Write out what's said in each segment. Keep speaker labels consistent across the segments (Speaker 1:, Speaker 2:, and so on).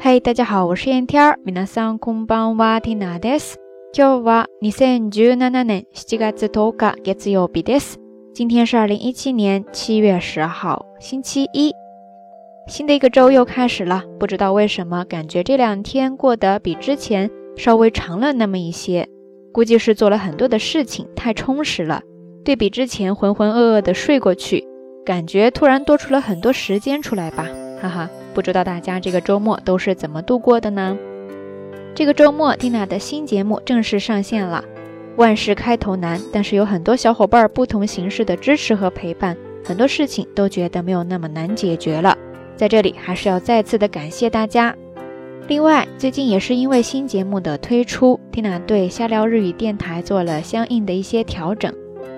Speaker 1: 嘿，大家好，我是燕天儿。皆さんこんばんは、ティナです。今日は二千十七年七月十日、月曜日です。今天是二零一七年七月十号，星期一。新的一个周又开始了，不知道为什么，感觉这两天过得比之前稍微长了那么一些。估计是做了很多的事情，太充实了。对比之前浑浑噩噩的睡过去，感觉突然多出了很多时间出来吧，哈哈。 不知道大家这个周末都是怎么度过的呢？这个周末，Tina 的新节目正式上线了。万事开头难，但是有很多小伙伴不同形式的支持和陪伴，很多事情都觉得没有那么难解决了。在这里还是要再次的感谢大家。另外，最近也是因为新节目的推出，Tina 对瞎聊日语电台做了相应的一些调整。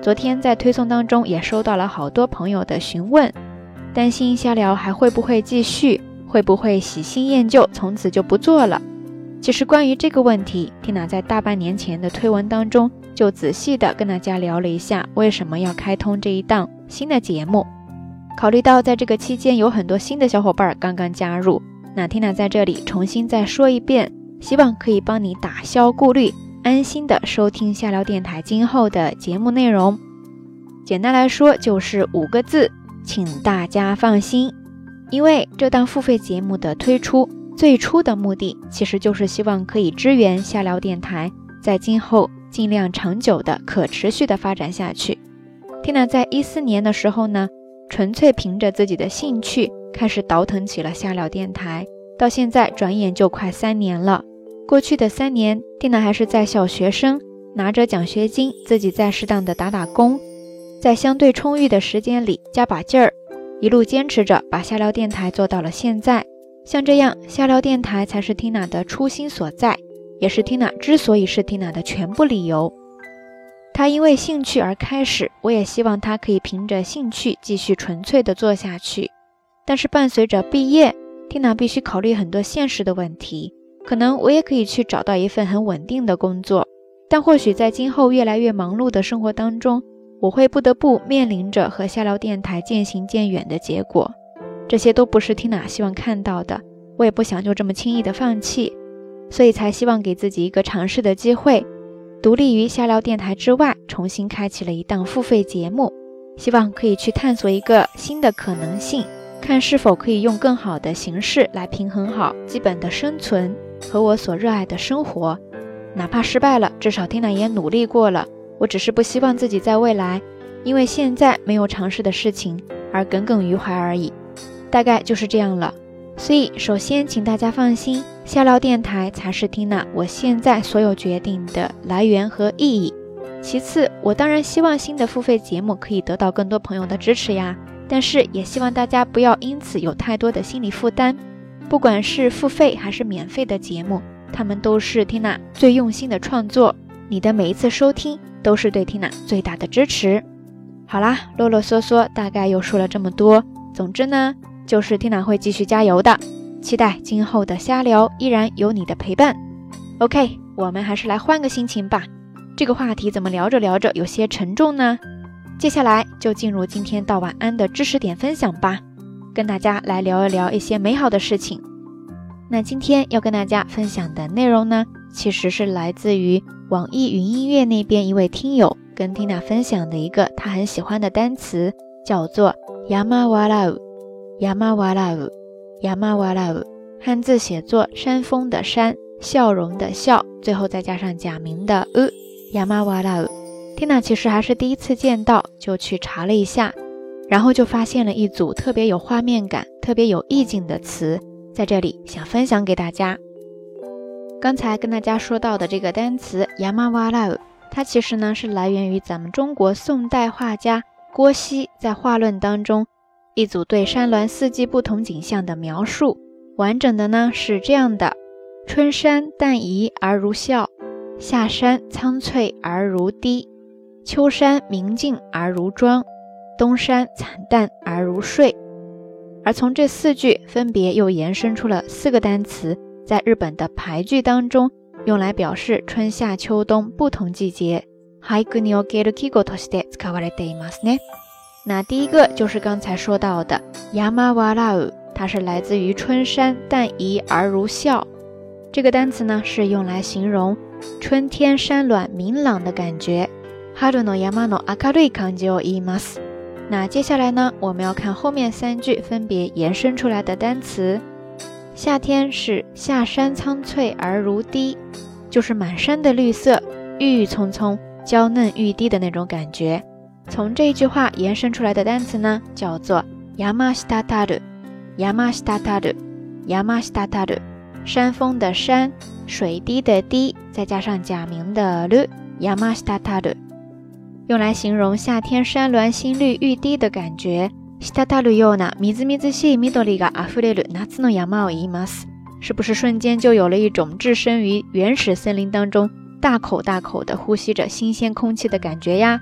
Speaker 1: 昨天在推送当中也收到了好多朋友的询问。担心瞎聊还会不会继续？会不会喜新厌旧，从此就不做了？其实关于这个问题，Tina 在大半年前的推文当中就仔细的跟大家聊了一下，为什么要开通这一档新的节目。考虑到在这个期间有很多新的小伙伴刚刚加入，那 Tina 在这里重新再说一遍，希望可以帮你打消顾虑，安心的收听下聊电台今后的节目内容。简单来说就是五个字。请大家放心，因为这档付费节目的推出，最初的目的其实就是希望可以支援下聊电台，在今后尽量长久的、可持续的发展下去。Tina 在一四年的时候呢，纯粹凭着自己的兴趣开始倒腾起了下聊电台，到现在转眼就快三年了。过去的三年，Tina 还是在小学生，拿着奖学金，自己在适当的打打工。在相对充裕的时间里加把劲儿，一路坚持着把下聊电台做到了现在。像这样，下聊电台才是 Tina 的初心所在，也是 Tina 之所以是 Tina 的全部理由。他因为兴趣而开始，我也希望他可以凭着兴趣继续纯粹的做下去。但是伴随着毕业，Tina 必须考虑很多现实的问题。可能我也可以去找到一份很稳定的工作，但或许在今后越来越忙碌的生活当中。我会不得不面临着和下聊电台渐行渐远的结果，这些都不是 Tina 希望看到的。我也不想就这么轻易的放弃，所以才希望给自己一个尝试的机会，独立于下聊电台之外，重新开启了一档付费节目，希望可以去探索一个新的可能性，看是否可以用更好的形式来平衡好基本的生存和我所热爱的生活。哪怕失败了，至少 Tina 也努力过了。我只是不希望自己在未来，因为现在没有尝试的事情而耿耿于怀而已，大概就是这样了。所以，首先请大家放心，下料电台才是缇娜我现在所有决定的来源和意义。其次，我当然希望新的付费节目可以得到更多朋友的支持呀，但是也希望大家不要因此有太多的心理负担。不管是付费还是免费的节目，他们都是缇娜最用心的创作。你的每一次收听。都是对 Tina 最大的支持。好啦，啰啰嗦嗦，大概又说了这么多。总之呢，就是 Tina 会继续加油的。期待今后的瞎聊依然有你的陪伴。OK，我们还是来换个心情吧。这个话题怎么聊着聊着有些沉重呢？接下来就进入今天到晚安的知识点分享吧，跟大家来聊一聊一些美好的事情。那今天要跟大家分享的内容呢，其实是来自于。网易云音乐那边一位听友跟 Tina 分享的一个他很喜欢的单词叫做 Yamawarau。Yamawarau。Yamawarau 汉字写作山峰的山，笑容的笑，最后再加上假名的 u，“yamawara”。Tina 其实还是第一次见到，就去查了一下，然后就发现了一组特别有画面感、特别有意境的词，在这里想分享给大家。刚才跟大家说到的这个单词 “yamawara”，它其实呢是来源于咱们中国宋代画家郭熙在画论当中一组对山峦四季不同景象的描述。完整的呢是这样的：春山淡怡而如笑，夏山苍翠而如滴，秋山明净而如妆，冬山惨淡而如睡。而从这四句分别又延伸出了四个单词。在日本的排句当中，用来表示春夏秋冬不同季节。那第一个就是刚才说到的 yamawara， 它是来自于春山淡怡而如笑。这个单词呢是用来形容春天山峦明朗的感觉。春の山の明るい感じを言います。那接下来呢，我们要看后面三句分别延伸出来的单词。 夏天是夏山苍翠而如滴，就是满山的绿色，郁郁葱葱、娇嫩欲滴的那种感觉。从这一句话延伸出来的单词呢，叫做山下たる、山下たる、山下たる。山峰的山，水滴的滴，再加上假名的る、山下たる。用来形容夏天山峦新绿欲滴的感觉。 滴るようなみずみずしい緑が溢れる夏の山を言います。是不是瞬间就有了一种置身于原始森林当中，大口大口的呼吸着新鲜空气的感觉呀？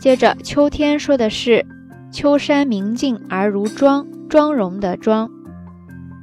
Speaker 1: 接着，秋天说的是秋山明净而如妆，妆容的妆。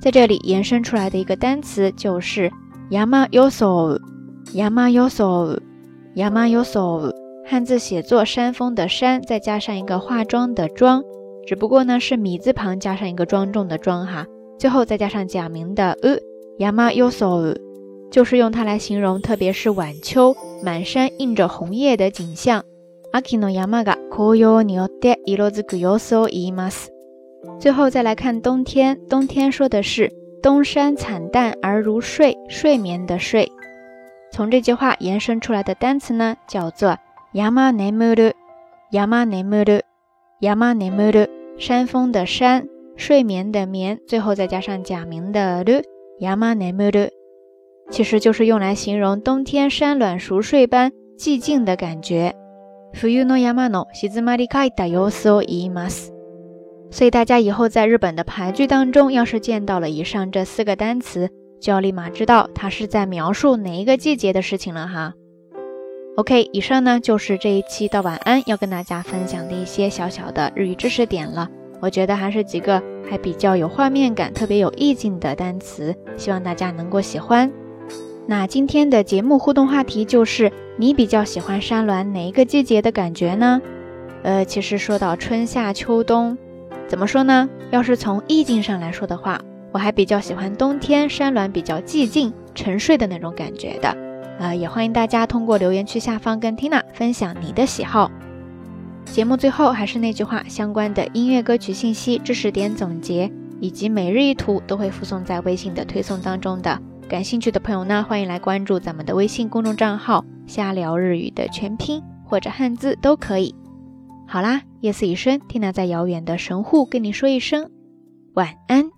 Speaker 1: 在这里延伸出来的一个单词就是山よそ、山よそ、山よそ。汉字写作山峰的山，再加上一个化妆的妆， 只不过呢是米字旁加上一个庄重的庄哈，最后再加上假名的呃，yama yoso，就是用它来形容，特别是晚秋满山映着红叶的景象。秋の山が紅葉によって色づく様子を言います。最后再来看冬天，冬天说的是东山惨淡而如睡，睡眠的睡。从这句话延伸出来的单词呢，叫做。山眠る、 山眠る、山眠る，山峰的山，睡眠的眠，最后再加上假名的る、山眠る，其实就是用来形容冬天山峦熟睡般寂静的感觉。冬の山の静まり返った様子を言います。所以大家以后在日本的牌句当中，要是见到了以上这四个单词，就要立马知道它是在描述哪一个季节的事情了哈。 OK，以上呢就是这一期的晚安要跟大家分享的一些小小的日语知识点了。我觉得还是几个还比较有画面感、特别有意境的单词，希望大家能够喜欢。那今天的节目互动话题就是：你比较喜欢山峦哪一个季节的感觉呢？呃，其实说到春夏秋冬，怎么说呢？要是从意境上来说的话，我还比较喜欢冬天山峦比较寂静、沉睡的那种感觉的。呃，也欢迎大家通过留言区下方跟 Tina 分享你的喜好。节目最后还是那句话，相关的音乐歌曲信息、知识点总结以及每日一图都会附送在微信的推送当中的。感兴趣的朋友呢，欢迎来关注咱们的微信公众账号“瞎聊日语”的全拼或者汉字都可以。好啦，夜色已深，缇娜在遥远的神户跟你说一声晚安。